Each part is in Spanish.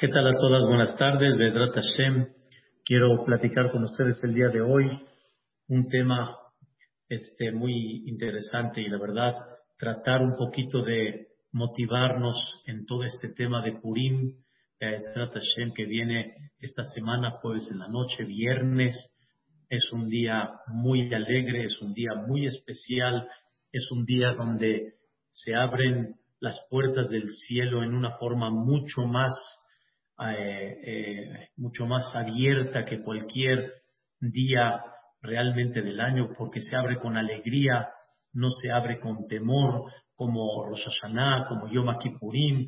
¿Qué tal a todas? Buenas tardes. Bedrat Hashem. Quiero platicar con ustedes el día de hoy un tema este, muy interesante y la verdad tratar un poquito de motivarnos en todo este tema de Purim, Bedrat Hashem, que viene esta semana, jueves en la noche, viernes. Es un día muy alegre, es un día muy especial, es un día donde se abren las puertas del cielo en una forma mucho más eh, eh, mucho más abierta que cualquier día realmente del año, porque se abre con alegría, no se abre con temor, como Rosh Hashanah, como Yom Kippurim.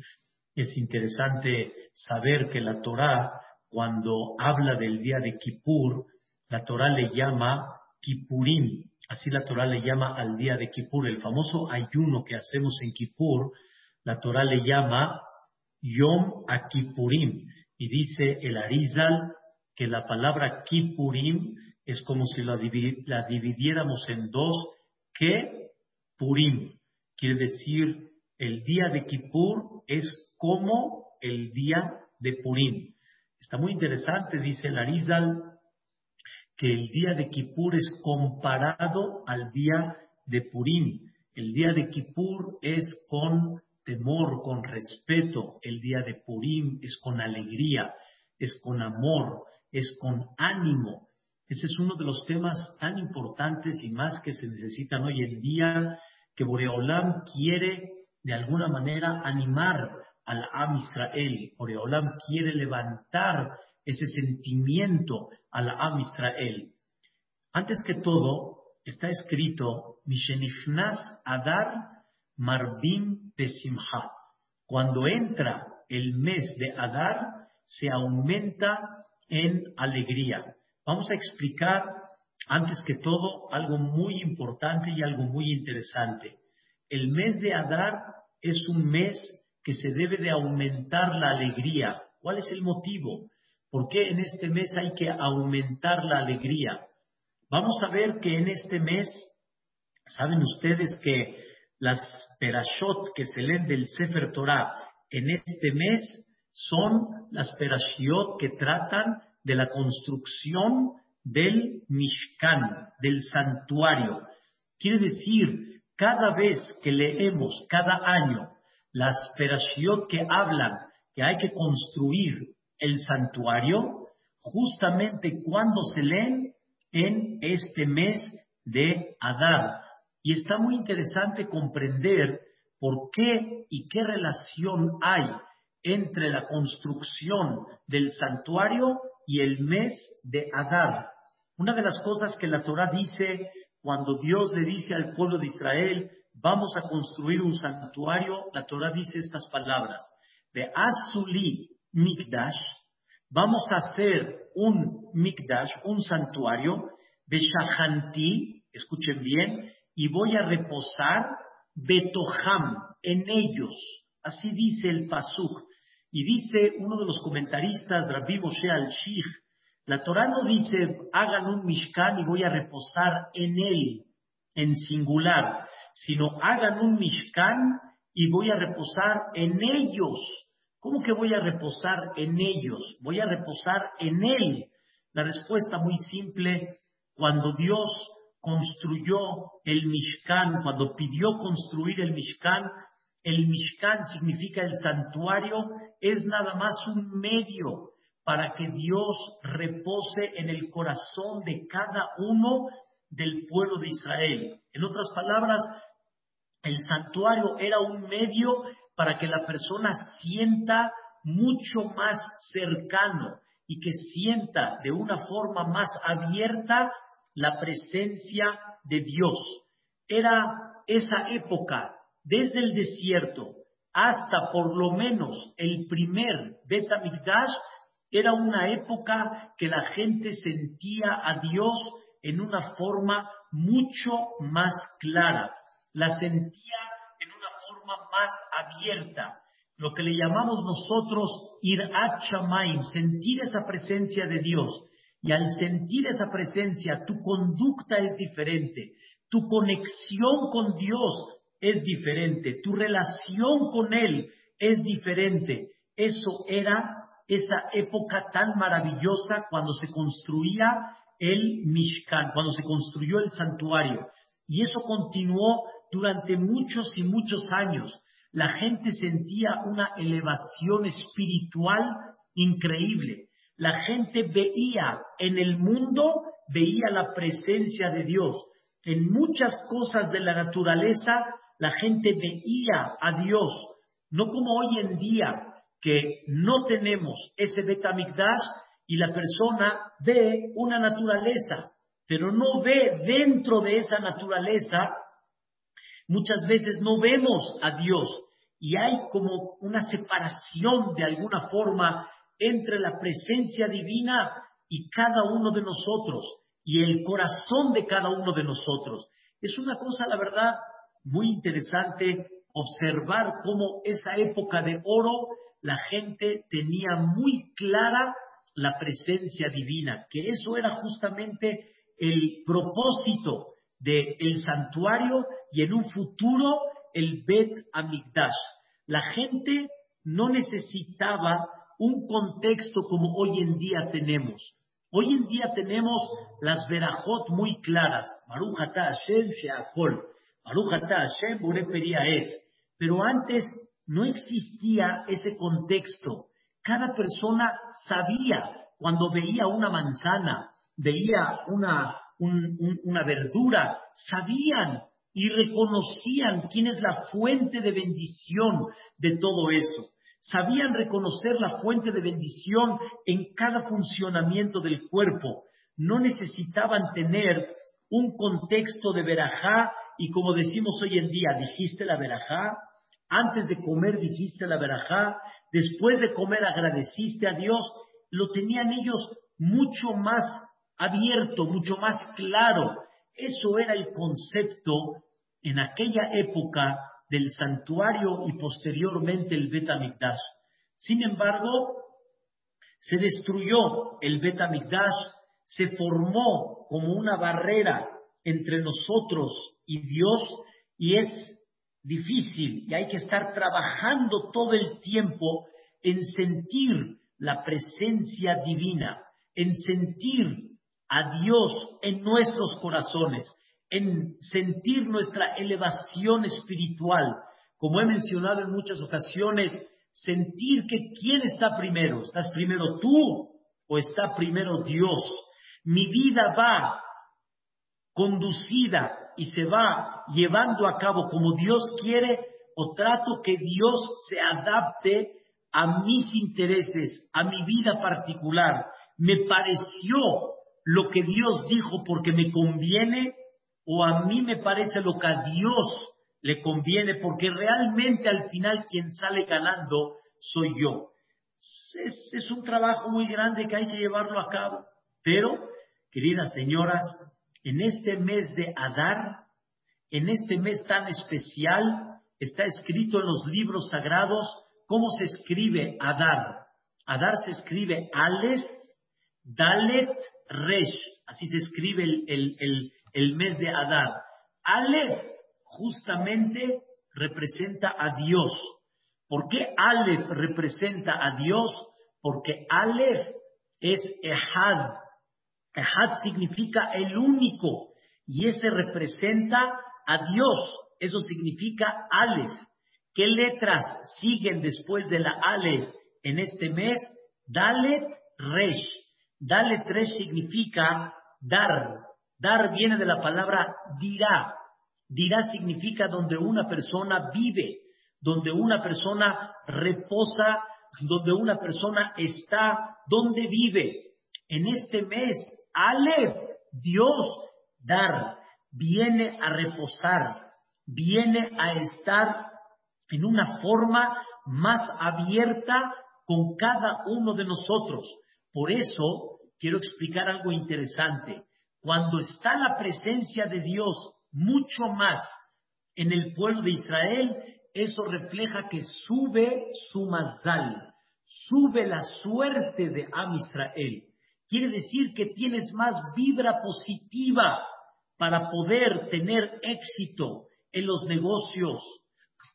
Es interesante saber que la Torah, cuando habla del día de Kippur, la Torah le llama Kippurim, así la Torah le llama al día de Kippur, el famoso ayuno que hacemos en Kippur, la Torah le llama Yom Kippurim. Y dice el Arizal que la palabra Kippurim es como si la, dividiéramos en dos, que Purim. Quiere decir, el día de Kippur es como el día de Purim. Está muy interesante, dice el Arizal, que el día de Kippur es comparado al día de Purim. El día de Kippur es con temor, con respeto. El día de Purim es con alegría, es con amor, es con ánimo. Ese es uno de los temas tan importantes y más que se necesitan hoy en día, que Boreolam quiere de alguna manera animar al Am Israel. Boreolam quiere levantar ese sentimiento al Am Israel. Antes que todo, está escrito, Mishenichnas Adar Marbim de Simha. Cuando entra el mes de Adar, se aumenta en alegría. Vamos a explicar, antes que todo, algo muy importante y algo muy interesante. El mes de Adar es un mes que se debe de aumentar la alegría. ¿Cuál es el motivo? ¿Por qué en este mes hay que aumentar la alegría? Vamos a ver que en este mes, saben ustedes que las perashot que se leen del Sefer Torah en este mes son las perashiot que tratan de la construcción del Mishkan, del santuario. Quiere decir, cada vez que leemos, cada año, las perashiot que hablan que hay que construir el santuario, justamente cuando se leen en este mes de Adar. Y está muy interesante comprender por qué y qué relación hay entre la construcción del santuario y el mes de Adar. Una de las cosas que la Torah dice cuando Dios le dice al pueblo de Israel, vamos a construir un santuario, la Torah dice estas palabras, de Azuli Mikdash, vamos a hacer un Mikdash, un santuario, de Shahanti, escuchen bien, y voy a reposar Betoham en ellos. Así dice el Pasuk. Y dice uno de los comentaristas, Rabbi Moshe al-Shich, la Torah no dice hagan un Mishkan y voy a reposar en él, en singular, sino hagan un Mishkan y voy a reposar en ellos. ¿Cómo que voy a reposar en ellos? Voy a reposar en él. La respuesta muy simple, cuando Dios construyó el Mishkan, cuando pidió construir el Mishkan, el Mishkan significa el santuario, es nada más un medio para que Dios repose en el corazón de cada uno del pueblo de Israel. En otras palabras, el santuario era un medio para que la persona sienta mucho más cercano y que sienta de una forma más abierta la presencia de Dios. Era esa época, desde el desierto hasta por lo menos el primer Betamigdash, era una época que la gente sentía a Dios en una forma mucho más clara, la sentía en una forma más abierta, lo que le llamamos nosotros ir a sentir esa presencia de Dios. Y al sentir esa presencia, tu conducta es diferente, tu conexión con Dios es diferente, tu relación con Él es diferente. Eso era esa época tan maravillosa cuando se construía el Mishkan, cuando se construyó el santuario. Y eso continuó durante muchos y muchos años. La gente sentía una elevación espiritual increíble. La gente veía en el mundo, veía la presencia de Dios. En muchas cosas de la naturaleza, la gente veía a Dios. No como hoy en día, que no tenemos ese Betamigdash y la persona ve una naturaleza, pero no ve dentro de esa naturaleza, muchas veces no vemos a Dios y hay como una separación de alguna forma entre la presencia divina y cada uno de nosotros y el corazón de cada uno de nosotros. Es una cosa, la verdad, muy interesante observar cómo esa época de oro la gente tenía muy clara la presencia divina, que eso era justamente el propósito del santuario y en un futuro el Bet Amigdash. La gente no necesitaba un contexto como hoy en día tenemos. Hoy en día tenemos las verajot muy claras. Baruch Hashem Sheakol. Baruch Hashem Pero antes no existía ese contexto. Cada persona sabía cuando veía una manzana, veía una, una verdura, sabían y reconocían quién es la fuente de bendición de todo eso. Sabían reconocer la fuente de bendición en cada funcionamiento del cuerpo. No necesitaban tener un contexto de verajá y como decimos hoy en día, dijiste la verajá, antes de comer dijiste la verajá, después de comer agradeciste a Dios, lo tenían ellos mucho más abierto, mucho más claro. Eso era el concepto en aquella época del santuario y posteriormente el Betamigdash. Sin embargo, se destruyó el Betamigdash, se formó como una barrera entre nosotros y Dios y es difícil y hay que estar trabajando todo el tiempo en sentir la presencia divina, en sentir a Dios en nuestros corazones, en sentir nuestra elevación espiritual. Como he mencionado en muchas ocasiones, sentir que quién está primero, ¿estás primero tú o está primero Dios? Mi vida va conducida y se va llevando a cabo como Dios quiere o trato que Dios se adapte a mis intereses, a mi vida particular. Me pareció lo que Dios dijo porque me conviene o a mí me parece lo que a Dios le conviene porque realmente al final quien sale ganando soy yo. Es, es un trabajo muy grande que hay que llevarlo a cabo. Pero, queridas señoras, en este mes de Adar, en este mes tan especial, está escrito en los libros sagrados cómo se escribe Adar. Adar se escribe Aleph, Dalet, Resh. Así se escribe el, mes de Adar. Aleph justamente representa a Dios. ¿Por qué Aleph representa a Dios? Porque Aleph es Ehad, Ehad significa el único y ese representa a Dios. Eso significa Aleph. ¿Qué letras siguen después de la Aleph en este mes? Dalet Resh. Dalet Resh significa dar. Dar viene de la palabra dirá. Dirá significa donde una persona vive, donde una persona reposa, donde una persona está, donde vive. En este mes Aleph, Dios, dar, viene a reposar, viene a estar en una forma más abierta con cada uno de nosotros. Por eso quiero explicar algo interesante. Cuando está la presencia de Dios mucho más en el pueblo de Israel, eso refleja que sube su mazal, sube la suerte de Am Israel. Quiere decir que tienes más vibra positiva para poder tener éxito en los negocios,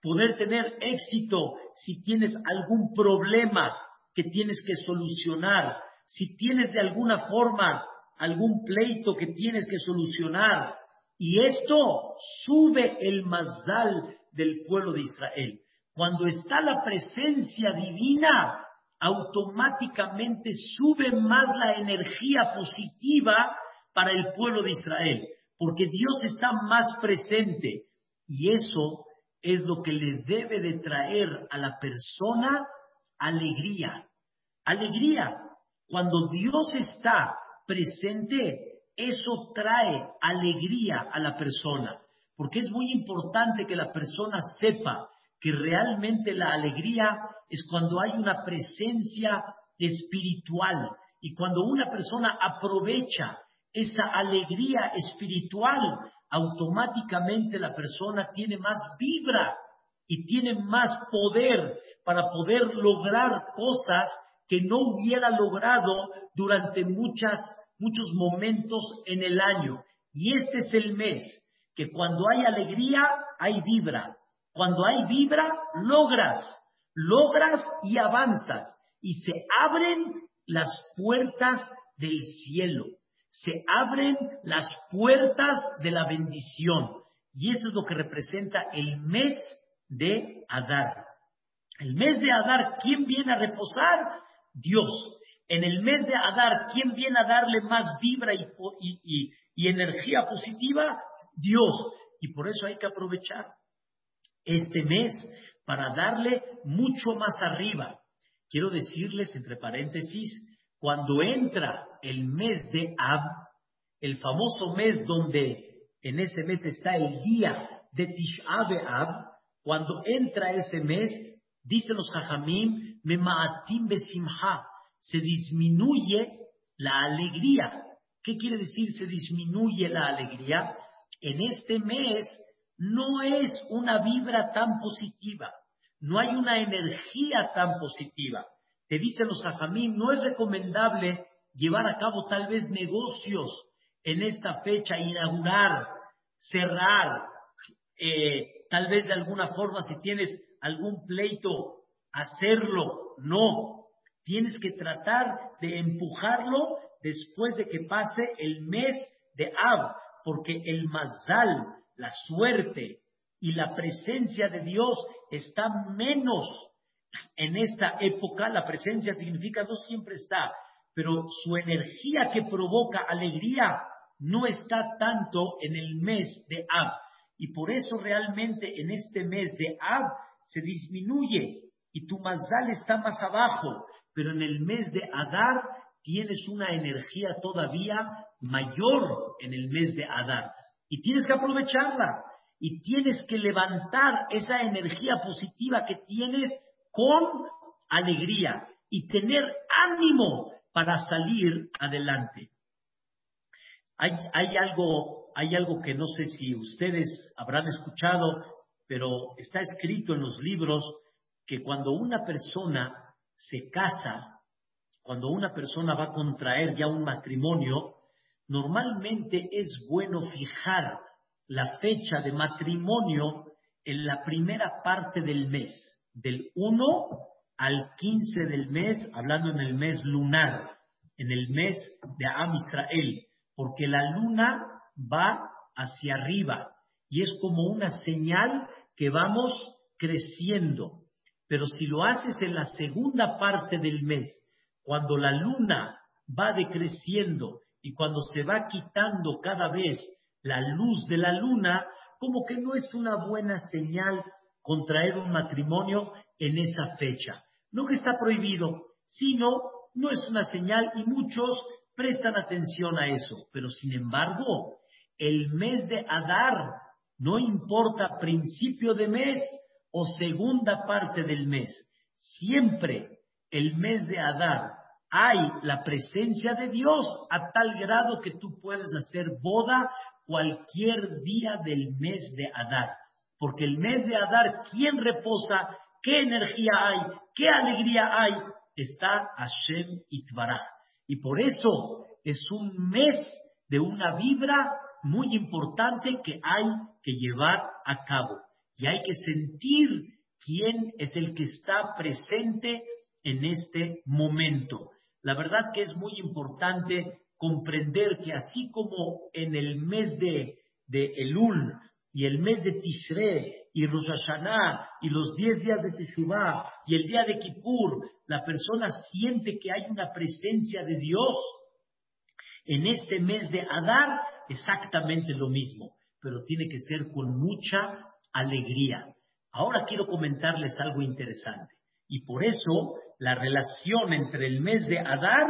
poder tener éxito si tienes algún problema que tienes que solucionar, si tienes de alguna forma algún pleito que tienes que solucionar. Y esto sube el mazdal del pueblo de Israel. Cuando está la presencia divina, automáticamente sube más la energía positiva para el pueblo de Israel, porque Dios está más presente. Y eso es lo que le debe de traer a la persona alegría. Alegría. Cuando Dios está presente, eso trae alegría a la persona, porque es muy importante que la persona sepa que realmente la alegría es cuando hay una presencia espiritual y cuando una persona aprovecha esa alegría espiritual, automáticamente la persona tiene más vibra y tiene más poder para poder lograr cosas que no hubiera logrado durante muchas, muchos momentos en el año. Y este es el mes que cuando hay alegría, hay vibra. Cuando hay vibra, logras, logras y avanzas. Y se abren las puertas del cielo. Se abren las puertas de la bendición. Y eso es lo que representa el mes de Adar. El mes de Adar, ¿quién viene a reposar? Dios. En el mes de Adar, ¿quién viene a darle más vibra y, energía positiva? Dios. Y por eso hay que aprovechar este mes para darle mucho más arriba. Quiero decirles, entre paréntesis, cuando entra el mes de Ab, el famoso mes donde en ese mes está el día de Tisha Ab, cuando entra ese mes, dicen los Jajamim, Memaatim Besimha, se disminuye la alegría. ¿Qué quiere decir se disminuye la alegría? En este mes no es una vibra tan positiva, no hay una energía tan positiva. Te dicen los Jajamim, no es recomendable llevar a cabo tal vez negocios en esta fecha, inaugurar, cerrar, eh, tal vez de alguna forma si tienes algún pleito, hacerlo. No, tienes que tratar de empujarlo después de que pase el mes de Ab, porque el mazal, la suerte y la presencia de Dios está menos en esta época. La presencia significa no siempre está, pero su energía que provoca alegría no está tanto en el mes de Ab. Y por eso realmente en este mes de Ab se disminuye y tu Mazdal está más abajo, pero en el mes de Adar tienes una energía todavía mayor en el mes de Adar. Y tienes que aprovecharla y tienes que levantar esa energía positiva que tienes con alegría y tener ánimo para salir adelante. Hay, hay algo hay algo que no sé si ustedes habrán escuchado, pero está escrito en los libros que cuando una persona se casa, cuando una persona va a contraer ya un matrimonio, normalmente es bueno fijar la fecha de matrimonio en la primera parte del mes, del 1 al 15 del mes, hablando en el mes lunar, en el mes de Am Israel, porque la luna va hacia arriba y es como una señal que vamos creciendo. Pero si lo haces en la segunda parte del mes, cuando la luna va decreciendo y cuando se va quitando cada vez la luz de la luna, como que no es una buena señal contraer un matrimonio en esa fecha. No que está prohibido, sino no es una señal y muchos prestan atención a eso. Pero sin embargo, el mes de Adar, no importa principio de mes o segunda parte del mes, siempre el mes de Adar hay la presencia de Dios a tal grado que tú puedes hacer boda cualquier día del mes de Adar. Porque el mes de Adar, ¿quién reposa? ¿Qué energía hay? ¿Qué alegría hay? Está Hashem Itbaraj. Y por eso es un mes de una vibra muy importante que hay que llevar a cabo. Y hay que sentir quién es el que está presente en este momento. La verdad que es muy importante comprender que así como en el mes de, de Elul y el mes de Tishre y Rosh Hashanah y los diez días de Teshuvah y el día de Kippur, la persona siente que hay una presencia de Dios. En este mes de Adar, exactamente lo mismo, pero tiene que ser con mucha alegría. Ahora quiero comentarles algo interesante. Y por eso la relación entre el mes de Adar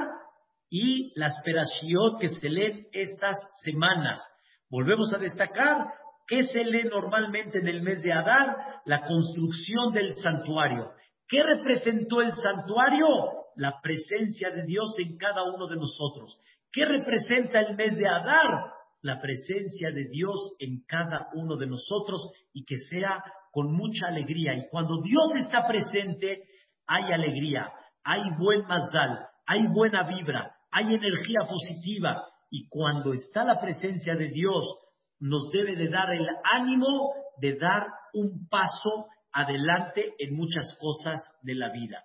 y las perashiot que se leen estas semanas. Volvemos a destacar ¿Qué se lee normalmente en el mes de Adar? La construcción del santuario. ¿Qué representó el santuario? La presencia de Dios en cada uno de nosotros. ¿Qué representa el mes de Adar? La presencia de Dios en cada uno de nosotros y que sea con mucha alegría. Y cuando Dios está presente, hay alegría, hay buen mazal, hay buena vibra, hay energía positiva. Y cuando está la presencia de Dios, nos debe de dar el ánimo de dar un paso adelante en muchas cosas de la vida.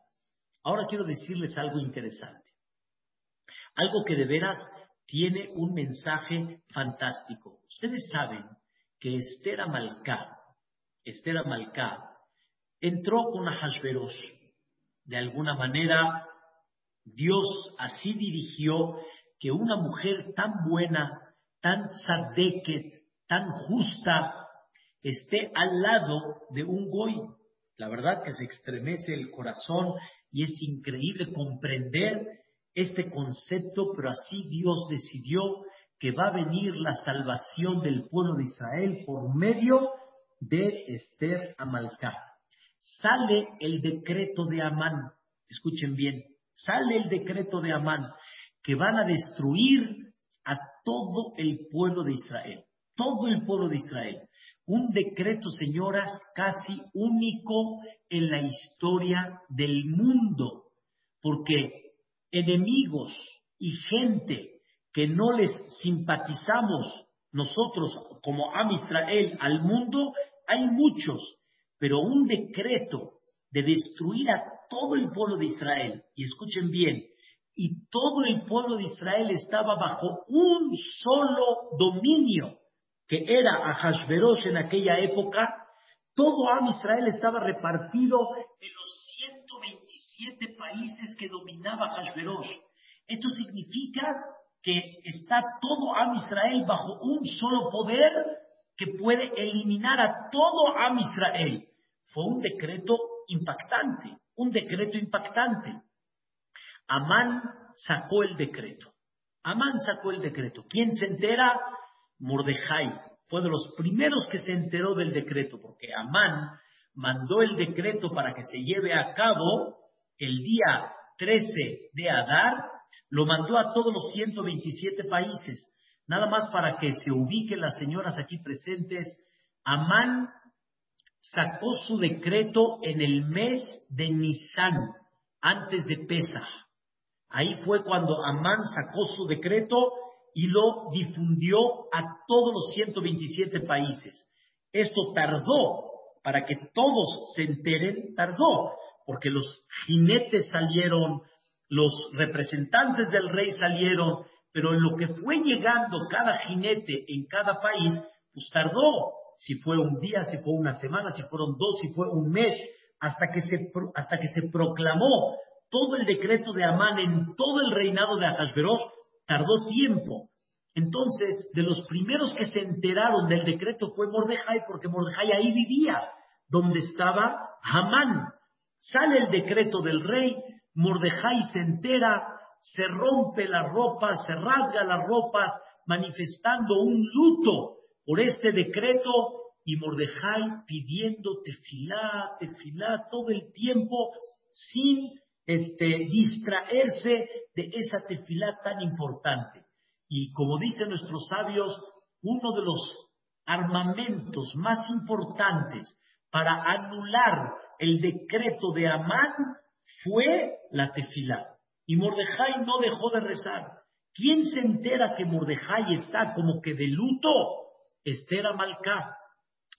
Ahora quiero decirles algo interesante, algo que de veras tiene un mensaje fantástico. Ustedes saben que Esther Amalcá, Esther Amalcá, entró con Ahasveros. De alguna manera, Dios así dirigió que una mujer tan buena, tan sadeket, tan justa esté al lado de un goy. La verdad que se estremece el corazón y es increíble comprender este concepto, pero así Dios decidió que va a venir la salvación del pueblo de Israel por medio de Esther Amalcá. Sale el decreto de Amán, escuchen bien, sale el decreto de Amán que van a destruir a todo el pueblo de Israel todo el pueblo de Israel. Un decreto, señoras, casi único en la historia del mundo, porque enemigos y gente que no les simpatizamos nosotros como Am Israel al mundo, hay muchos, pero un decreto de destruir a todo el pueblo de Israel, y escuchen bien, y todo el pueblo de Israel estaba bajo un solo dominio, que era Ahashverosh en aquella época, todo Am Israel estaba repartido en 127 países que dominaba Ahashverosh. Esto significa que está todo Am Israel bajo un solo poder que puede eliminar a todo Am Israel. Fue un decreto impactante, un decreto impactante. Amán sacó el decreto. Amán sacó el decreto. ¿Quién se entera? Mordejai fue de los primeros que se enteró del decreto, porque Amán mandó el decreto para que se lleve a cabo el día 13 de Adar, lo mandó a todos los 127 países. Nada más para que se ubiquen las señoras aquí presentes, Amán sacó su decreto en el mes de Nisan, antes de Pesach. Ahí fue cuando Amán sacó su decreto y lo difundió a todos los 127 países. Esto tardó para que todos se enteren, tardó, porque los jinetes salieron, los representantes del rey salieron, pero en lo que fue llegando cada jinete en cada país, pues tardó. Si fue un día, si fue una semana, si fueron dos, si fue un mes, hasta que se, hasta que se proclamó todo el decreto de Amán en todo el reinado de Ahasverosh, tardó tiempo. Entonces, de los primeros que se enteraron del decreto fue Mordejai, porque Mordejai ahí vivía, donde estaba Hamán. Sale el decreto del rey, Mordejai se entera, se rompe la ropa, se rasga las ropas, manifestando un luto por este decreto, y Mordejai pidiendo tefilá, tefilá todo el tiempo, sin este, distraerse de esa tefilá tan importante. Y como dicen nuestros sabios, uno de los armamentos más importantes para anular el decreto de Amán fue la tefilá. Y Mordejai no dejó de rezar. ¿Quién se entera que Mordejai está como que de luto? Esther Amalcá.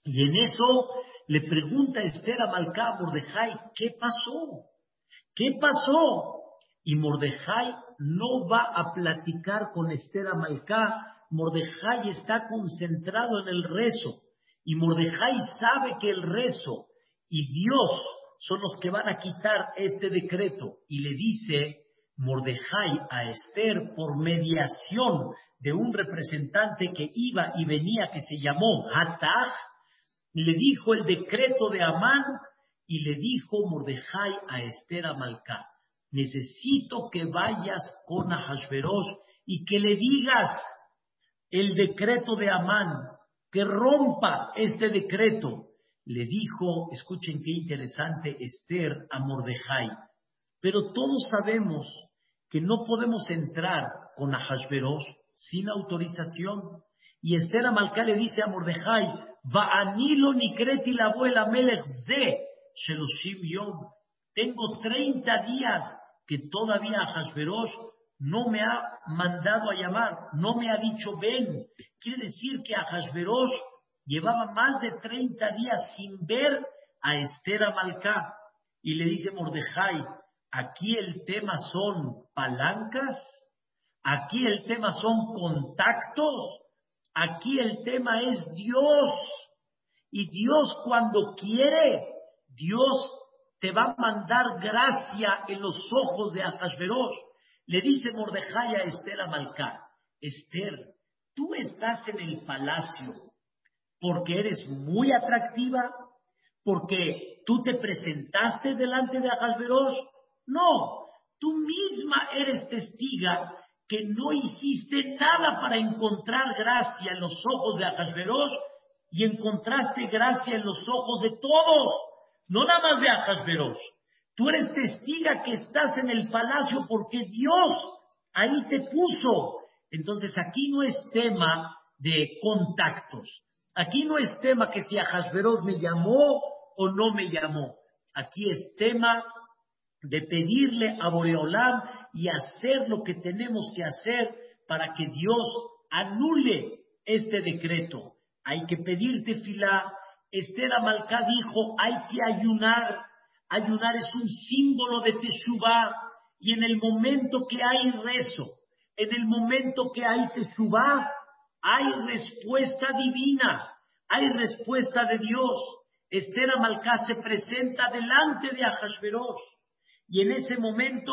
Y en eso le pregunta Esther Amalcá a Mordejai, ¿qué pasó? ¿Qué pasó? Y Mordejai no va a platicar con Esther Amalcá. Mordejai está concentrado en el rezo. Y Mordejai sabe que el rezo y Dios son los que van a quitar este decreto. Y le dice Mordejai a Esther por mediación de un representante que iba y venía que se llamó Hatach, le dijo el decreto de Amán y le dijo Mordejai a Esther Amalcá, necesito que vayas con Ahasveros y que le digas el decreto de Amán, que rompa este decreto. Le dijo, escuchen qué interesante Esther a Mordejai, pero todos sabemos que no podemos entrar con Ahasveros sin autorización. Y Esther Amalcá le dice a Mordejai, va anilo ni creti la abuela Melech ze, Sheloshim Yom. Tengo 30 días que todavía Hashverosh no me ha mandado a llamar, no me ha dicho ven. Quiere decir que Hashverosh llevaba más de 30 días sin ver a Esther Amalcá. Y le dice Mordejai, aquí el tema son palancas, aquí el tema son contactos, aquí el tema es Dios. Y Dios cuando quiere, Dios te va a mandar gracia en los ojos de Ahasverosh. Le dice Mordejai a Esther Amalcá, Esther, tú estás en el palacio porque eres muy atractiva, porque tú te presentaste delante de Ahasverosh. No, tú misma eres testiga que no hiciste nada para encontrar gracia en los ojos de Ahasverosh y encontraste gracia en los ojos de todos no nada más de Ajasveros. Tú eres testiga que estás en el palacio porque Dios ahí te puso. Entonces aquí no es tema de contactos. Aquí no es tema que si Ajasveros me llamó o no me llamó. Aquí es tema de pedirle a Boreolam y hacer lo que tenemos que hacer para que Dios anule este decreto. Hay que pedirte filá, Esther Amalcá dijo, hay que ayunar. Ayunar es un símbolo de Teshuvah. Y en el momento que hay rezo, en el momento que hay Teshuvah, hay respuesta divina, hay respuesta de Dios. Esther Amalcá se presenta delante de Ahasveros. Y en ese momento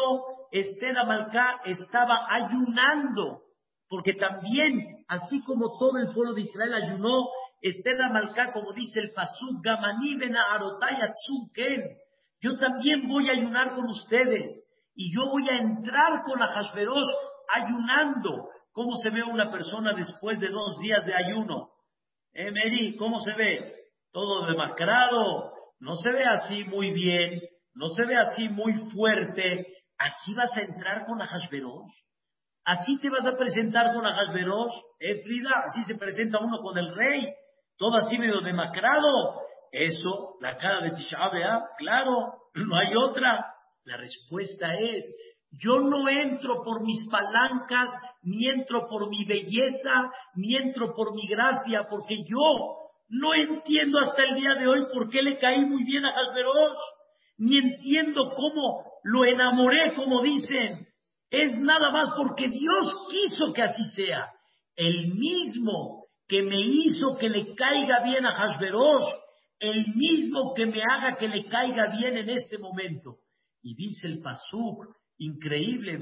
Esther Amalcá estaba ayunando, porque también, así como todo el pueblo de Israel ayunó, Esther Malcá, como dice el Pasuk, Gamani Ken. Yo también voy a ayunar con ustedes. Y yo voy a entrar con Ahasveros ayunando. ¿Cómo se ve una persona después de dos días de ayuno? ¿Eh, Mary? ¿Cómo se ve? Todo demacrado. No se ve así muy bien. No se ve así muy fuerte. ¿Así vas a entrar con Ahasveros? ¿Así te vas a presentar con Ahasveros? ¿Eh, Frida? Así se presenta uno con el rey todo así medio demacrado. Eso, la cara de Tisha claro, no hay otra. La respuesta es, yo no entro por mis palancas, ni entro por mi belleza, ni entro por mi gracia, porque yo no entiendo hasta el día de hoy por qué le caí muy bien a Jalveros, ni entiendo cómo lo enamoré, como dicen. Es nada más porque Dios quiso que así sea. El mismo que me hizo que le caiga bien a Hashverosh, el mismo que me haga que le caiga bien en este momento. Y dice el Pasuk, increíble,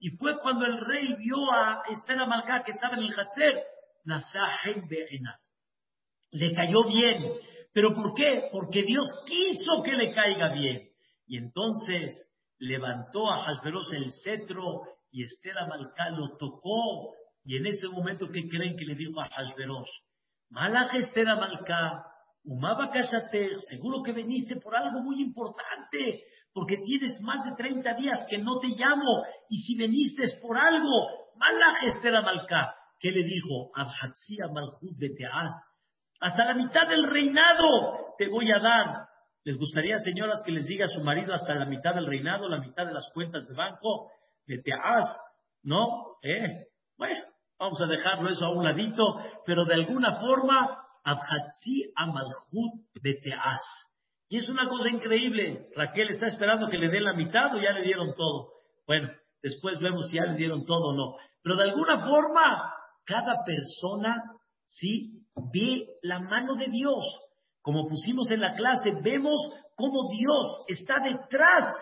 y fue cuando el rey vio a Esther Amalcá que estaba en el Hatzer, le cayó bien. ¿Pero por qué? Porque Dios quiso que le caiga bien. Y entonces levantó a Hashverosh el cetro y Esther Amalcá lo tocó. Y en ese momento, ¿qué creen que le dijo a Hashverosh? Malach Esther Amalcá, Umaba seguro que viniste por algo muy importante, porque tienes más de 30 días que no te llamo, y si viniste es por algo, Malach Esther Amalcá. ¿Qué le dijo? Abhatzia Malchut Beteaz. Hasta la mitad del reinado te voy a dar. ¿Les gustaría, señoras, que les diga a su marido hasta la mitad del reinado, la mitad de las cuentas de banco? de Teaz, ¿no? Eh, bueno, vamos a dejarlo eso a un ladito, pero de alguna forma Abhatzi Amalhut Beteas. Y es una cosa increíble. Raquel está esperando que le den la mitad o ya le dieron todo. Bueno, después vemos si ya le dieron todo o no. Pero de alguna forma, cada persona, sí, ve la mano de Dios. Como pusimos en la clase, vemos cómo Dios está detrás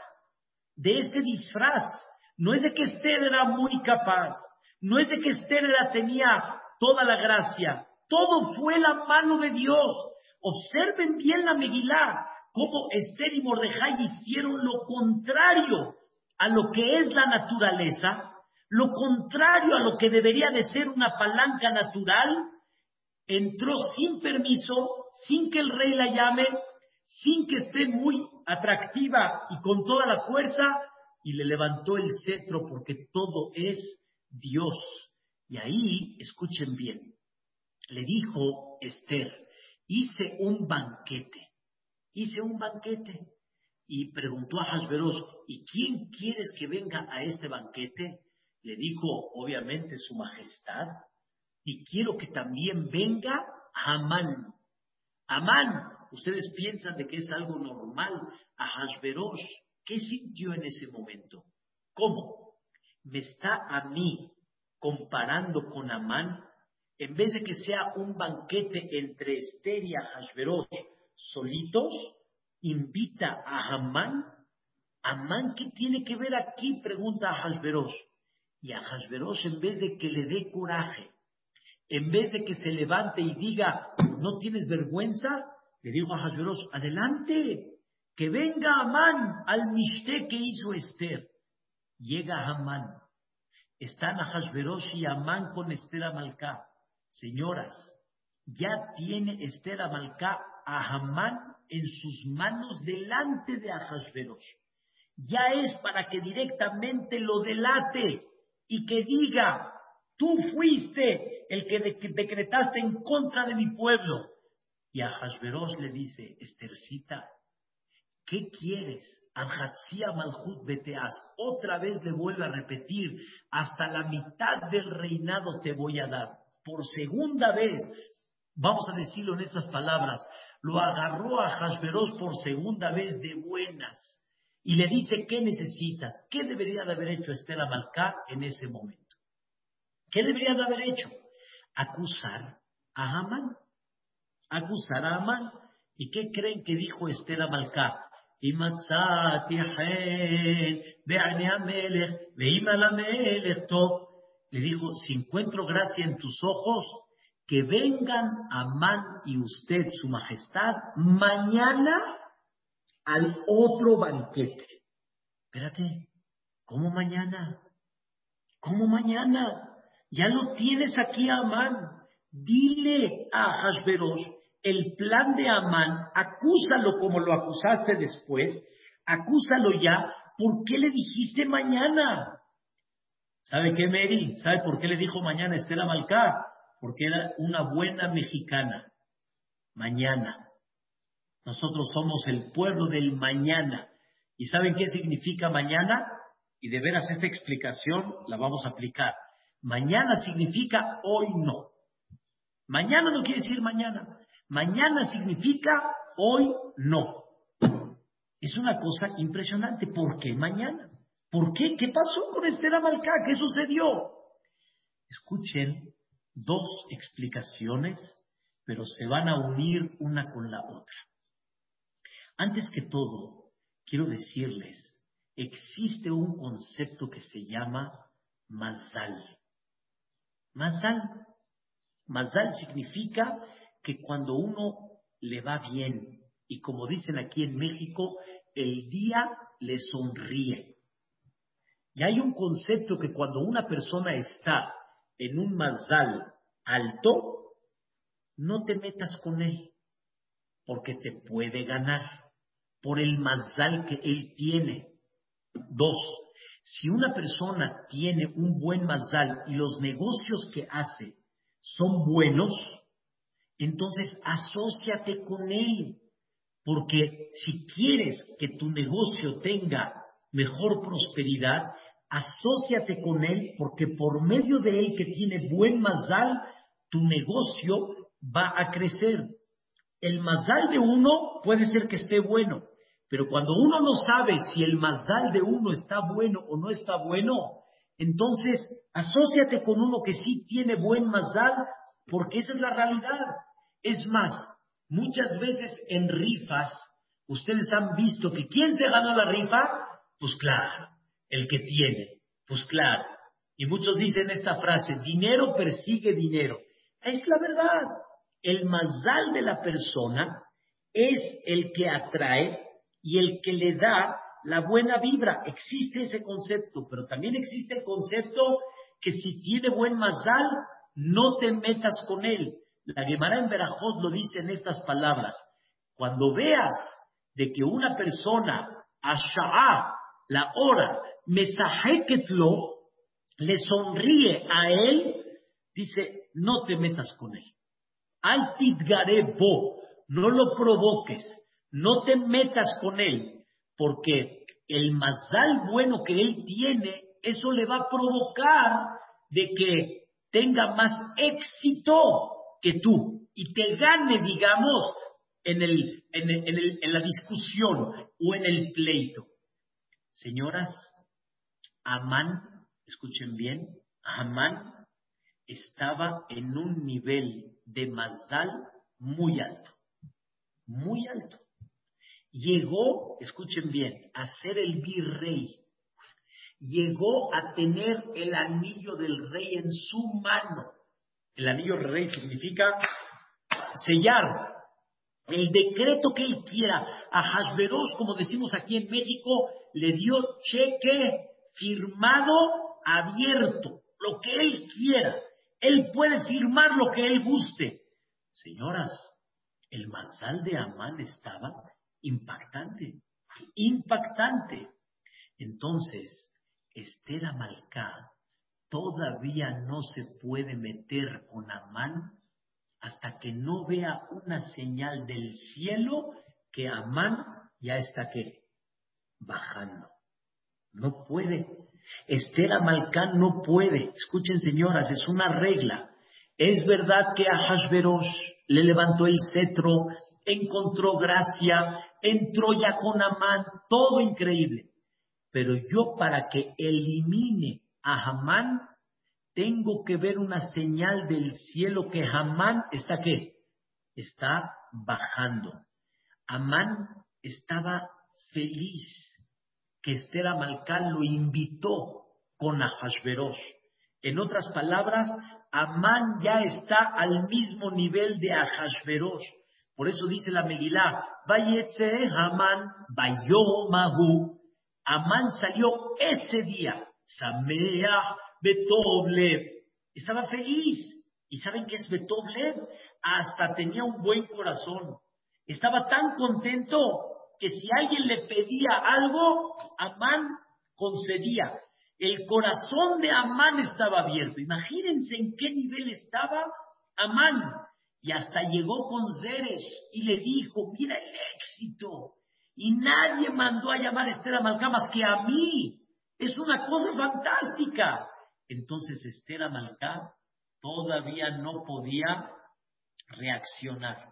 de este disfraz. No es de que Esther era muy capaz, no es de que Esther tenía toda la gracia, todo fue la mano de Dios. Observen bien la Megilá, cómo Esther y Mordejai hicieron lo contrario a lo que es la naturaleza, lo contrario a lo que debería de ser una palanca natural, entró sin permiso, sin que el rey la llame, sin que esté muy atractiva y con toda la fuerza, y le levantó el cetro porque todo es Dios. Y ahí, escuchen bien, le dijo Esther, hice un banquete, hice un banquete. Y preguntó a Hasberos, ¿y quién quieres que venga a este banquete? Le dijo, obviamente, su majestad. Y quiero que también venga Amán. Amán, ustedes piensan de que es algo normal. A Hasberos, ¿qué sintió en ese momento? ¿Cómo? ¿Me está a mí comparando con Amán? En vez de que sea un banquete entre Esther y Hashverosh solitos, invita a Amán. ¿Amán qué tiene que ver aquí? Pregunta a Hashverosh. Y a Hashverosh, en vez de que le dé coraje, en vez de que se levante y diga, ¿no tienes vergüenza? Le dijo a Hashverosh, adelante, que venga Amán al mishte que hizo Esther. Llega Amán. Están a Hashverosh y Amán con Esther Amalcá. Señoras, ya tiene Esther Amalcá a Hamán en sus manos delante de Ahasverosh. Ya es para que directamente lo delate y que diga, tú fuiste el que decretaste en contra de mi pueblo. Y Ahasverosh le dice, Estercita, ¿qué quieres? Alhatzia Malhut otra vez le vuelve a repetir, hasta la mitad del reinado te voy a dar por segunda vez, vamos a decirlo en estas palabras, lo agarró a Hashverosh por segunda vez de buenas y le dice, ¿qué necesitas? ¿Qué debería de haber hecho Esther Amalcá en ese momento? ¿Qué debería de haber hecho? Acusar a Amán. Acusar a Amán. ¿Y qué creen que dijo Esther Amalcá? Le dijo, si encuentro gracia en tus ojos, que vengan Amán y usted, su majestad, mañana al otro banquete. Espérate, ¿cómo mañana? ¿Cómo mañana? Ya lo tienes aquí Amán. Dile a Hashverosh el plan de Amán, acúsalo como lo acusaste después, acúsalo ya, ¿por qué le dijiste mañana? ¿Sabe qué, Mary? ¿Sabe por qué le dijo mañana Estela Malcá? Porque era una buena mexicana. Mañana. Nosotros somos el pueblo del mañana. ¿Y saben qué significa mañana? Y de veras esta explicación la vamos a aplicar. Mañana significa hoy no. Mañana no quiere decir mañana. Mañana significa hoy no. Es una cosa impresionante. ¿Por qué mañana? ¿Por qué? ¿Qué pasó con Esther Amalcá? ¿Qué sucedió? Escuchen dos explicaciones, pero se van a unir una con la otra. Antes que todo, quiero decirles, existe un concepto que se llama mazal. Mazal. Mazal significa que cuando uno le va bien, y como dicen aquí en México, el día le sonríe. Y hay un concepto que cuando una persona está en un mazal alto, no te metas con él, porque te puede ganar por el mazal que él tiene. Dos, si una persona tiene un buen mazal y los negocios que hace son buenos, entonces asóciate con él, porque si quieres que tu negocio tenga mejor prosperidad, asóciate con él porque por medio de él que tiene buen mazal, tu negocio va a crecer. El mazal de uno puede ser que esté bueno, pero cuando uno no sabe si el mazal de uno está bueno o no está bueno, entonces asóciate con uno que sí tiene buen mazal, porque esa es la realidad. Es más, muchas veces en rifas, ustedes han visto que ¿quién se ganó la rifa? Pues claro, el que tiene, pues claro. Y muchos dicen esta frase, dinero persigue dinero. Es la verdad. El mazal de la persona es el que atrae y el que le da la buena vibra. Existe ese concepto, pero también existe el concepto que si tiene buen mazal, no te metas con él. La Gemara en Berajot lo dice en estas palabras. Cuando veas de que una persona, Asha'a, la hora, Mesaheketlo, le sonríe a él, dice, no te metas con él. Al bo, no lo provoques, no te metas con él, porque el mazal bueno que él tiene, eso le va a provocar de que tenga más éxito que tú y te gane, digamos, en, el, en, el, en la discusión o en el pleito. Señoras, Amán escuchen bien, Amán estaba en un nivel de Mazdal muy alto, muy alto. Llegó, escuchen bien, a ser el virrey. Llegó a tener el anillo del rey en su mano. El anillo del rey significa sellar el decreto que él quiera. A Hashverosh, como decimos aquí en México, le dio cheque firmado abierto, lo que él quiera. Él puede firmar lo que él guste. Señoras, el manzal de Amán estaba impactante, impactante. Entonces, Esther Amalcá todavía no se puede meter con Amán hasta que no vea una señal del cielo que Amán ya está que bajando. No puede. Esther Amalcán no puede. Escuchen, señoras, es una regla. Es verdad que a Hashverosh le levantó el cetro, encontró gracia, entró ya con Amán, todo increíble. Pero yo para que elimine a Hamán, tengo que ver una señal del cielo que Hamán está qué? Está bajando. Amán estaba feliz que Esther Amalcán lo invitó con Ahashverosh. En otras palabras, Amán ya está al mismo nivel de Ahashverosh. Por eso dice la Megilá, Vayetze Amán Mahu. Amán salió ese día, Sameach Betoblev. Estaba feliz. ¿Y saben qué es Betoblev? Hasta tenía un buen corazón. Estaba tan contento que si alguien le pedía algo, Amán concedía. El corazón de Amán estaba abierto. Imagínense en qué nivel estaba Amán. Y hasta llegó con Zeres y le dijo, mira el éxito. Y nadie mandó a llamar a Esther Amalcá más que a mí. Es una cosa fantástica. Entonces Esther Amalcá todavía no podía reaccionar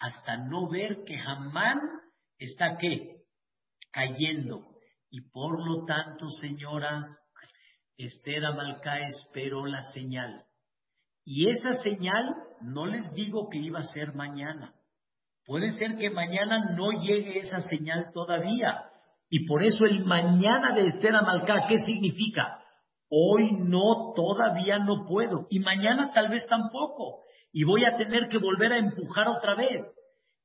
hasta no ver que Amán está qué? Cayendo. Y por lo tanto, señoras, Esther Amalcá esperó la señal. Y esa señal no les digo que iba a ser mañana. Puede ser que mañana no llegue esa señal todavía. Y por eso el mañana de Esther Amalcá, ¿qué significa? Hoy no, todavía no puedo. Y mañana tal vez tampoco. Y voy a tener que volver a empujar otra vez.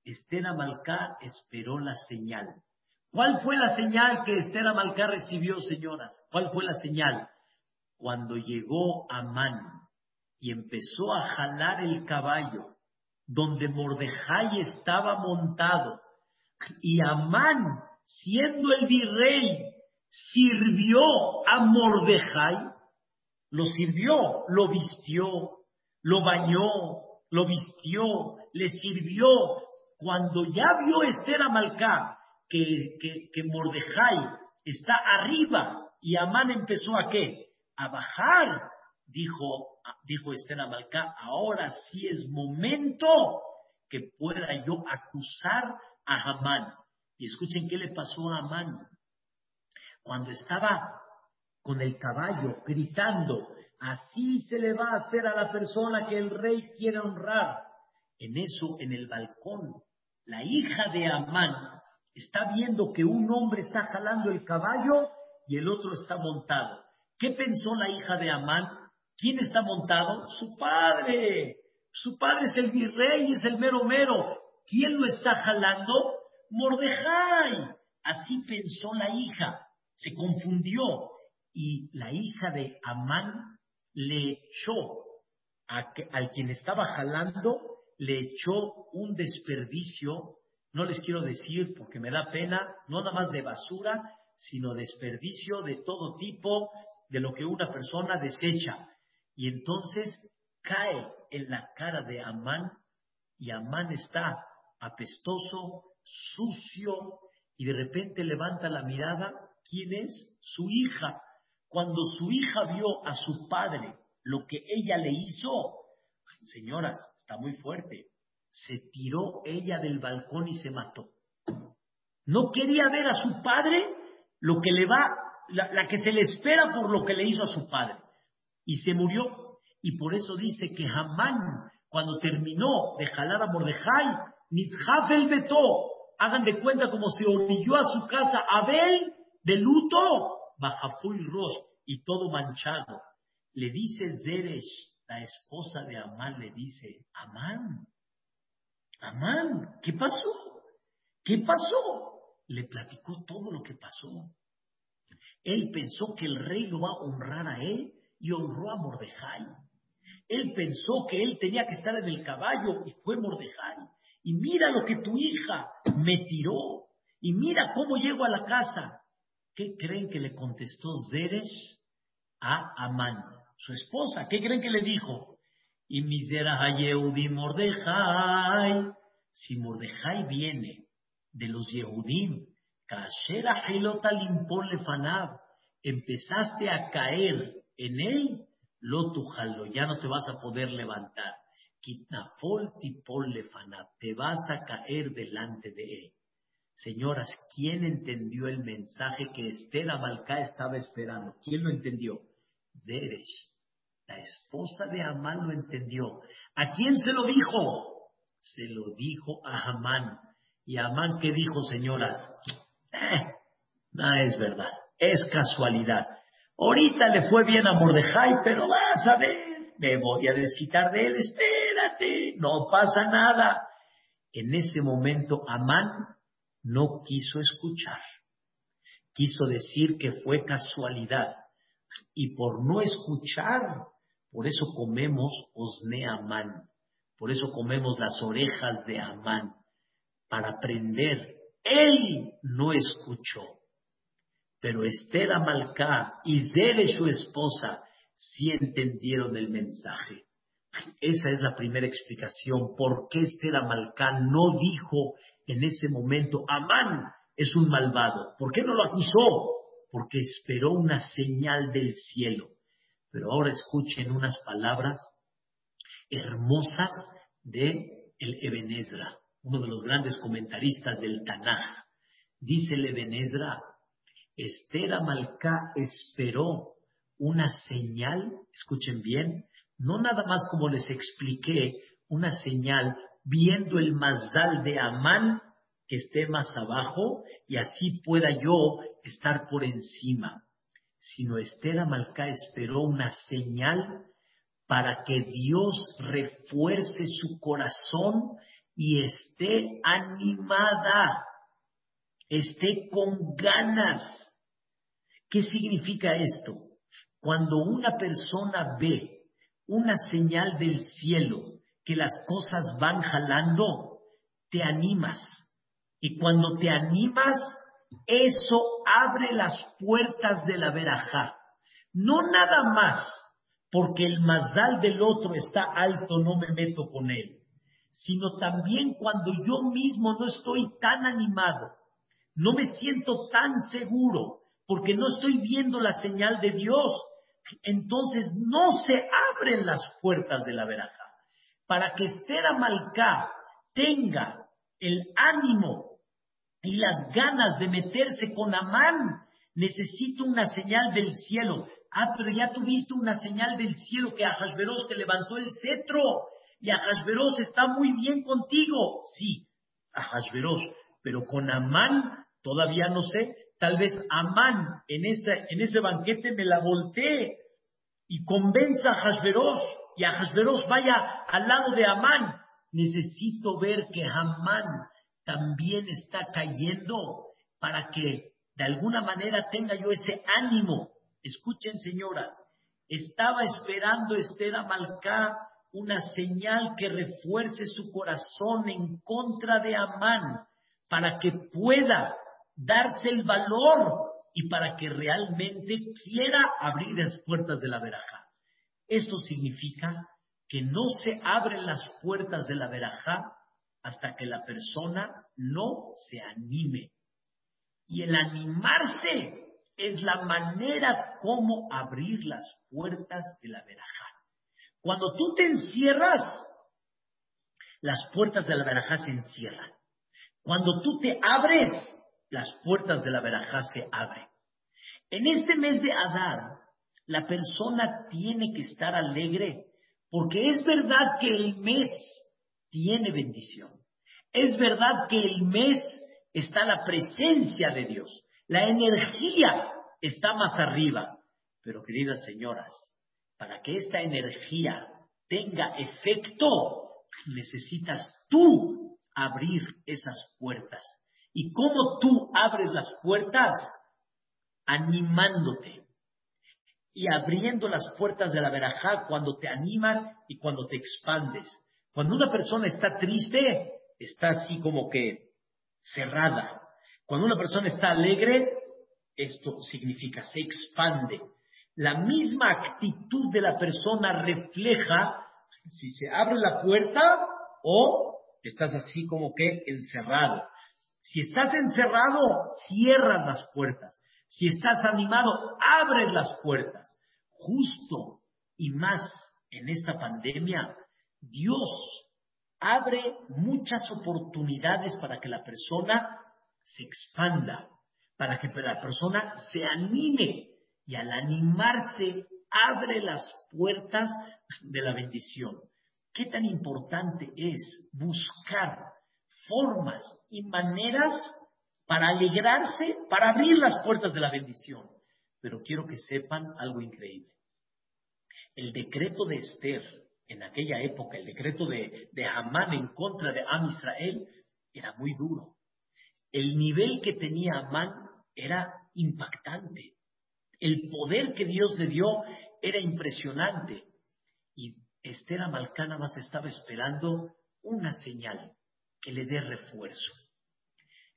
Esther Amalcá esperó la señal. ¿Cuál fue la señal que Esther Amalcá recibió, señoras? ¿Cuál fue la señal? Cuando llegó Amán y empezó a jalar el caballo donde Mordejai estaba montado y Amán, siendo el virrey, sirvió a Mordejai, lo sirvió, lo vistió, lo bañó, lo vistió, le sirvió, cuando ya vio Esther Amalcá que, que, que Mordejai está arriba y Amán empezó a qué? A bajar, dijo dijo Esther Amalcá, ahora sí es momento que pueda yo acusar a Hamán. Y escuchen qué le pasó a Amán. Cuando estaba con el caballo gritando, así se le va a hacer a la persona que el rey quiere honrar. En eso, en el balcón, la hija de Amán está viendo que un hombre está jalando el caballo y el otro está montado. ¿Qué pensó la hija de Amán? ¿Quién está montado? Su padre. Su padre es el virrey, es el mero mero. ¿Quién lo está jalando? Mordejai. Así pensó la hija. Se confundió. Y la hija de Amán le echó a al quien estaba jalando, le echó un desperdicio. No les quiero decir porque me da pena, no nada más de basura, sino desperdicio de todo tipo, de lo que una persona desecha. Y entonces cae en la cara de Amán y Amán está apestoso, sucio y de repente levanta la mirada. ¿Quién es? Su hija. Cuando su hija vio a su padre lo que ella le hizo, señoras, está muy fuerte, se tiró ella del balcón y se mató. No quería ver a su padre lo que le va, la, que se le espera por lo que le hizo a su padre. Y se murió y por eso dice que Hamán, cuando terminó de jalar a Mordejai, Nitjafel Beto, hagan de cuenta como se orilló a su casa Abel de luto, Bajaful Ros, y todo manchado. Le dice Zeresh, la esposa de Amán, le dice, Amán, Amán, ¿qué pasó? ¿Qué pasó? Le platicó todo lo que pasó. Él pensó que el rey lo va a honrar a él y honró a Mordejai. Él pensó que él tenía que estar en el caballo y fue Mordejai. Y mira lo que tu hija me tiró. Y mira cómo llego a la casa. ¿Qué creen que le contestó Zeresh a Amán, su esposa? ¿Qué creen que le dijo? Y misera Yehudim Mordejai. Si Mordejai viene de los Yehudim, empezaste a caer en él Lotujalo, ya no te vas a poder levantar. Te vas a caer delante de él. Señoras, ¿quién entendió el mensaje que Esther Amalcá estaba esperando? ¿Quién lo entendió? Zeresh, la esposa de Amán lo entendió. ¿A quién se lo dijo? Se lo dijo a Amán. ¿Y Amán qué dijo, señoras? Eh, no es verdad, es casualidad. Ahorita le fue bien a Mordejai, pero vas a ver, me voy a desquitar de él, no pasa nada. En ese momento Amán no quiso escuchar, quiso decir que fue casualidad. Y por no escuchar, por eso comemos osne Amán, por eso comemos las orejas de Amán, para aprender. Él no escuchó pero Esther Amalcá y Zere, su esposa, sí entendieron el mensaje. Esa es la primera explicación. ¿Por qué Esther Amalcá no dijo en ese momento, Amán es un malvado? ¿Por qué no lo acusó? Porque esperó una señal del cielo. Pero ahora escuchen unas palabras hermosas de el Ebenezra, uno de los grandes comentaristas del Tanaj. Dice el Ebenezra, Esther Amalcá esperó una señal, escuchen bien, no nada más como les expliqué, una señal viendo el mazal de Amán que esté más abajo y así pueda yo estar por encima, sino Esther Amalcá esperó una señal para que Dios refuerce su corazón y esté animada, esté con ganas ¿Qué significa esto? Cuando una persona ve una señal del cielo que las cosas van jalando, te animas. Y cuando te animas, eso abre las puertas de la verajá. No nada más porque el mazal del otro está alto, no me meto con él, sino también cuando yo mismo no estoy tan animado, no me siento tan seguro, porque no estoy viendo la señal de Dios. Entonces no se abren las puertas de la veraja. Para que Esther Amalcá tenga el ánimo y las ganas de meterse con Amán, necesito una señal del cielo. Ah, pero ya tuviste una señal del cielo que Ahasveros te levantó el cetro y Ahasveros está muy bien contigo. Sí, Ahasveros, pero con Amán todavía no sé. Tal vez Amán en ese, en ese banquete me la voltee y convenza a Ahasveros y Ahasveros vaya al lado de Amán. Necesito ver que Amán también está cayendo para que de alguna manera tenga yo ese ánimo. Escuchen, señoras, estaba esperando Esther Amalcá una señal que refuerce su corazón en contra de Amán para que pueda darse el valor y para que realmente quiera abrir las puertas de la veraja. Esto significa que no se abren las puertas de la verajá hasta que la persona no se anime. Y el animarse es la manera como abrir las puertas de la verajá. Cuando tú te encierras, las puertas de la verajá se encierran. Cuando tú te abres, las puertas de la verajá se abren. En este mes de Adar, la persona tiene que estar alegre porque es verdad que el mes tiene bendición. Es verdad que el mes está la presencia de Dios. La energía está más arriba. Pero queridas señoras, para que esta energía tenga efecto, necesitas tú abrir esas puertas. ¿Y cómo tú abres las puertas? Animándote, y abriendo las puertas de la verajá cuando te animas y cuando te expandes. Cuando una persona está triste, está así como que cerrada. Cuando una persona está alegre, esto significa se expande. La misma actitud de la persona refleja si se abre la puerta o estás así como que encerrado. Si estás encerrado, cierras las puertas. Si estás animado, abres las puertas. Justo y más en esta pandemia, Dios abre muchas oportunidades para que la persona se expanda, para que la persona se anime y al animarse abre las puertas de la bendición. ¿Qué tan importante es buscar formas y maneras para alegrarse, para abrir las puertas de la bendición. Pero quiero que sepan algo increíble. El decreto de Esther en aquella época, el decreto de, de Hamán en contra de Am Israel, era muy duro. El nivel que tenía Amán era impactante. El poder que Dios le dio era impresionante. Y Esther Amalcana más estaba esperando una señal que le dé refuerzo.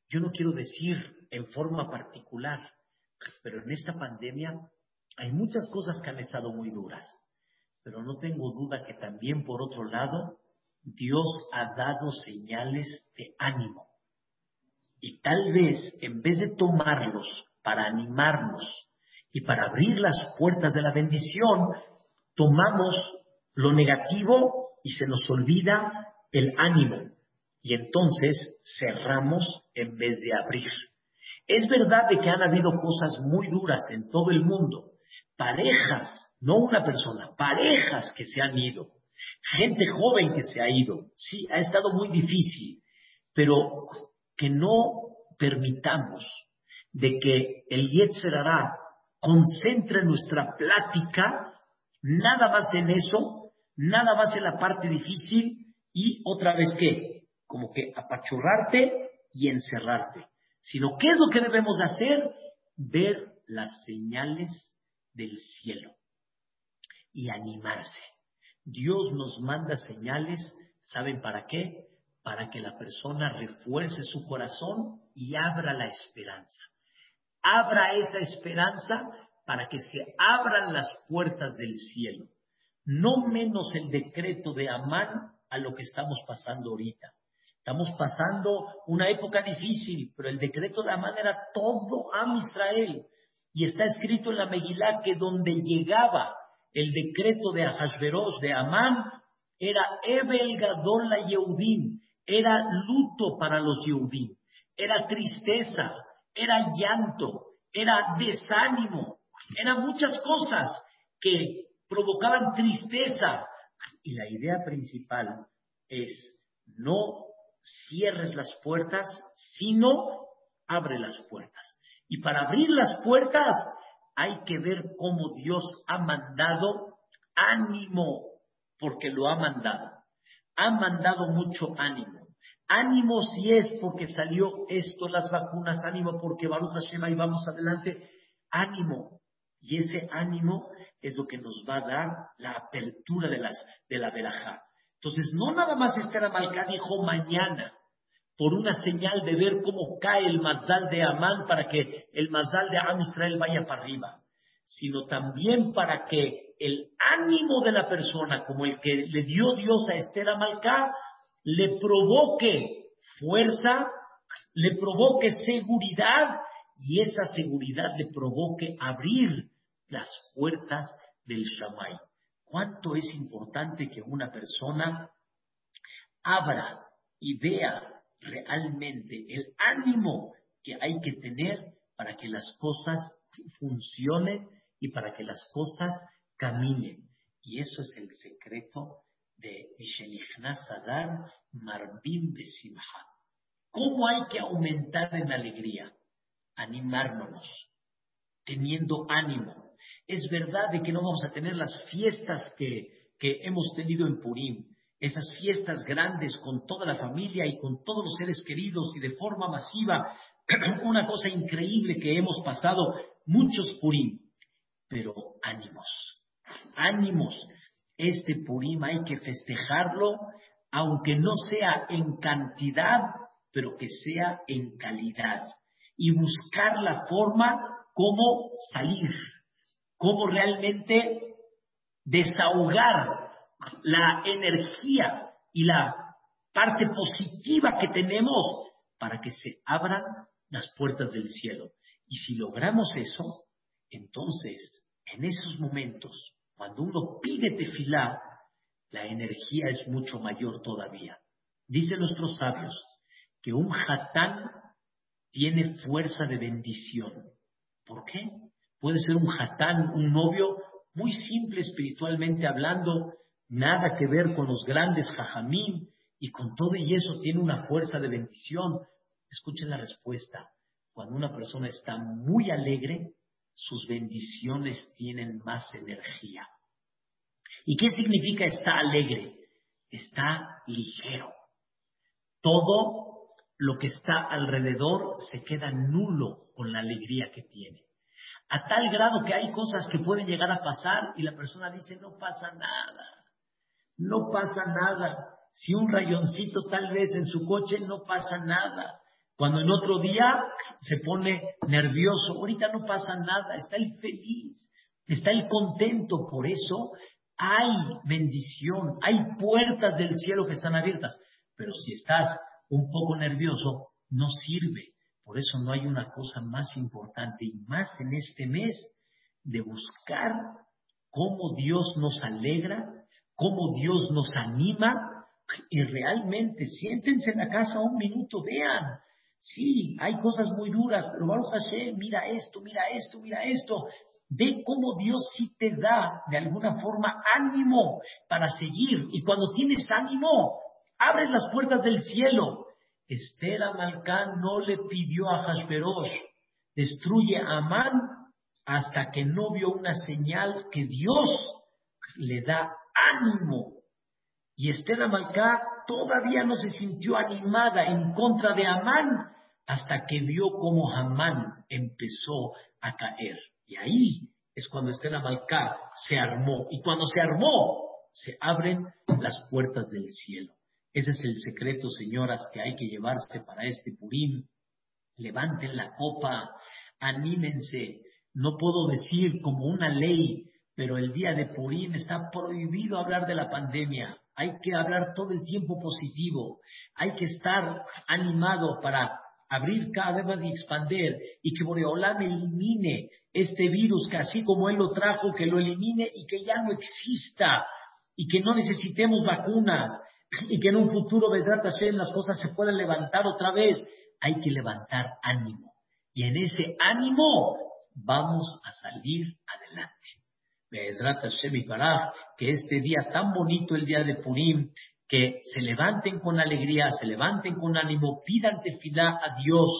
Yo no quiero decir en forma particular, pero en esta pandemia hay muchas cosas que han estado muy duras, pero no tengo duda que también por otro lado Dios ha dado señales de ánimo. Y tal vez en vez de tomarlos para animarnos y para abrir las puertas de la bendición, tomamos lo negativo y se nos olvida el ánimo y entonces cerramos en vez de abrir. Es verdad de que han habido cosas muy duras en todo el mundo, parejas, no una persona, parejas que se han ido, gente joven que se ha ido, sí, ha estado muy difícil, pero que no permitamos de que el Yetzerará concentre nuestra plática nada más en eso, nada más en la parte difícil y otra vez que como que apachurrarte y encerrarte, sino ¿qué es lo que debemos hacer? Ver las señales del cielo y animarse. Dios nos manda señales, ¿saben para qué? Para que la persona refuerce su corazón y abra la esperanza. Abra esa esperanza para que se abran las puertas del cielo. No menos el decreto de Amán a lo que estamos pasando ahorita. Estamos pasando una época difícil, pero el decreto de Amán era todo a Israel. Y está escrito en la Megilá que donde llegaba el decreto de Ahasverosh, de Amán, era Ebel Gadol Yehudim, era luto para los Yehudim, era tristeza, era llanto, era desánimo, eran muchas cosas que provocaban tristeza. Y la idea principal es no cierres las puertas, sino abre las puertas. Y para abrir las puertas hay que ver cómo Dios ha mandado ánimo, porque lo ha mandado. Ha mandado mucho ánimo. Ánimo si es porque salió esto, las vacunas, ánimo porque Baruch Hashem, y vamos adelante. Ánimo. Y ese ánimo es lo que nos va a dar la apertura de, las, de la verajá. Entonces, no nada más Esther Amalcá dijo mañana, por una señal de ver cómo cae el mazal de Amán para que el mazal de Am Israel vaya para arriba, sino también para que el ánimo de la persona, como el que le dio Dios a Esther Amalcá, le provoque fuerza, le provoque seguridad y esa seguridad le provoque abrir las puertas del Shamay. ¿Cuánto es importante que una persona abra y vea realmente el ánimo que hay que tener para que las cosas funcionen y para que las cosas caminen. Y eso es el secreto de Sadar Marbim de Simha. ¿Cómo hay que aumentar en alegría? Animármonos, teniendo ánimo. Es verdad de que no vamos a tener las fiestas que, que hemos tenido en Purim, esas fiestas grandes con toda la familia y con todos los seres queridos y de forma masiva, una cosa increíble que hemos pasado muchos Purim, pero ánimos, ánimos. Este Purim hay que festejarlo, aunque no sea en cantidad, pero que sea en calidad. Y buscar la forma cómo salir, cómo realmente desahogar la energía y la parte positiva que tenemos para que se abran las puertas del cielo. Y si logramos eso, entonces, en esos momentos, cuando uno pide tefilá, la energía es mucho mayor todavía. Dicen nuestros sabios que un hatán tiene fuerza de bendición. ¿Por qué? Puede ser un hatán, un novio muy simple espiritualmente hablando, nada que ver con los grandes jajamín, y con todo y eso tiene una fuerza de bendición. Escuchen la respuesta. Cuando una persona está muy alegre, sus bendiciones tienen más energía. ¿Y qué significa está alegre? Está ligero. Todo lo que está alrededor se queda nulo con la alegría que tiene. A tal grado que hay cosas que pueden llegar a pasar y la persona dice, no pasa nada, no pasa nada. Si un rayoncito tal vez en su coche, no pasa nada. Cuando en otro día se pone nervioso, ahorita no pasa nada, está el feliz, está el contento. Por eso hay bendición, hay puertas del cielo que están abiertas. Pero si estás un poco nervioso, no sirve. Por eso no hay una cosa más importante y más en este mes de buscar cómo Dios nos alegra, cómo Dios nos anima y realmente siéntense en la casa un minuto, vean. Sí, hay cosas muy duras, pero Baruch Hashem, mira esto, mira esto, mira esto. Ve cómo Dios sí te da de alguna forma ánimo para seguir. Y cuando tienes ánimo, abres las puertas del cielo. Esther Amalcán no le pidió a Hashverosh, destruye a Amán hasta que no vio una señal que Dios le da ánimo. Y Esther Amalcá todavía no se sintió animada en contra de Amán hasta que vio cómo Amán empezó a caer. Y ahí es cuando Esther Amalcá se armó. Y cuando se armó, se abren las puertas del cielo. Ese es el secreto, señoras, que hay que llevarse para este Purim. Levanten la copa, anímense. No puedo decir como una ley, pero el día de Purim está prohibido hablar de la pandemia. Hay que hablar todo el tiempo positivo. Hay que estar animado para abrir cada vez más y expander y que Boreolam elimine este virus, que así como Él lo trajo, que lo elimine y que ya no exista y que no necesitemos vacunas y que en un futuro, Vedrat Hashem, las cosas se puedan levantar otra vez. Hay que levantar ánimo. Y en ese ánimo vamos a salir adelante. Vedrat Hashem y que este día tan bonito, el día de Purim, que se levanten con alegría, se levanten con ánimo, pidan tefilá a Dios,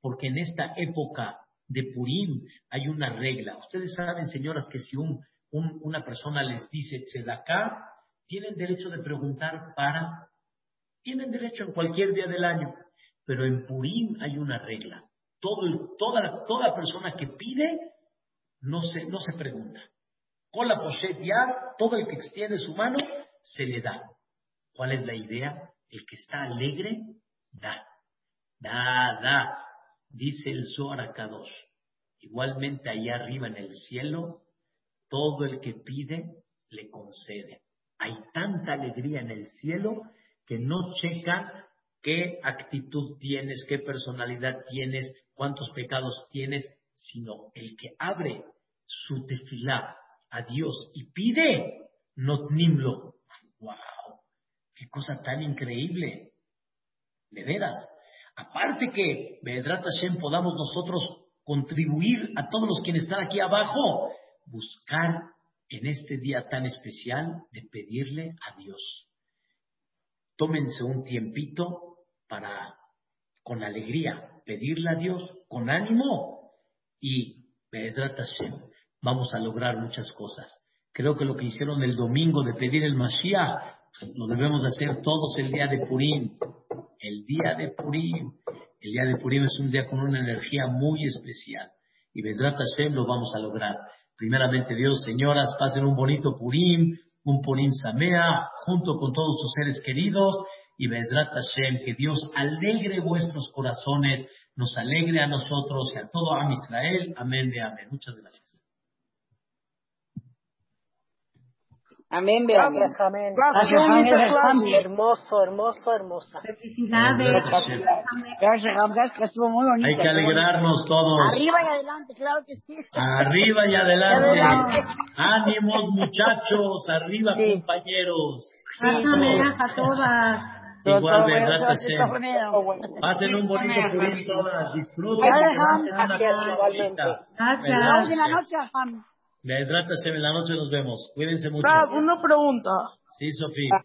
porque en esta época de Purim hay una regla. Ustedes saben, señoras, que si un, una persona les dice tzedaká, tienen derecho de preguntar para, tienen derecho en cualquier día del año, pero en Purim hay una regla. Toda, persona que pide no se, pregunta. Con la poshet ya, todo el que extiende su mano, se le da. ¿Cuál es la idea? El que está alegre, da. Da, da. Dice el Zohar Kadosh. Igualmente allá arriba en el cielo, todo el que pide, le concede. Hay tanta alegría en el cielo que no checa qué actitud tienes, qué personalidad tienes, cuántos pecados tienes, sino el que abre su tefilá a Dios y pide, notnimlo. ¡Wow! ¡Qué cosa tan increíble! De veras. Aparte que, Bedrat Hashem, podamos nosotros contribuir a todos los quienes están aquí abajo, buscar en este día tan especial de pedirle a Dios. Tómense un tiempito para, con alegría, pedirle a Dios, con ánimo y, Bedrat Hashem, vamos a lograr muchas cosas. Creo que lo que hicieron el domingo de pedir el Mashiach, lo debemos hacer todos el día de Purim. El día de Purim. El día de Purim es un día con una energía muy especial. Y Bezrat Hashem lo vamos a lograr. Primeramente, Dios, señoras, pasen un bonito Purim, un Purim Samea, junto con todos sus seres queridos. Y Bezrat Hashem, que Dios alegre vuestros corazones, nos alegre a nosotros y a todo Am Israel. Amén de amén. Muchas gracias. Amén, Gracias, amén. Gracias, amén. Hermoso, hermoso, hermosa. Felicidades. Gracias, gracias, estuvo muy bonito. Hay que alegrarnos todos. Arriba y adelante, claro que sí. Arriba y adelante. Ánimos, muchachos. Arriba, compañeros. Gracias a todas. Igual, verdad, Pasen un bonito. Disfruten. Gracias. Gracias. En la noche, en la noche nos vemos. Cuídense mucho. una pregunta. Sí, Sofía.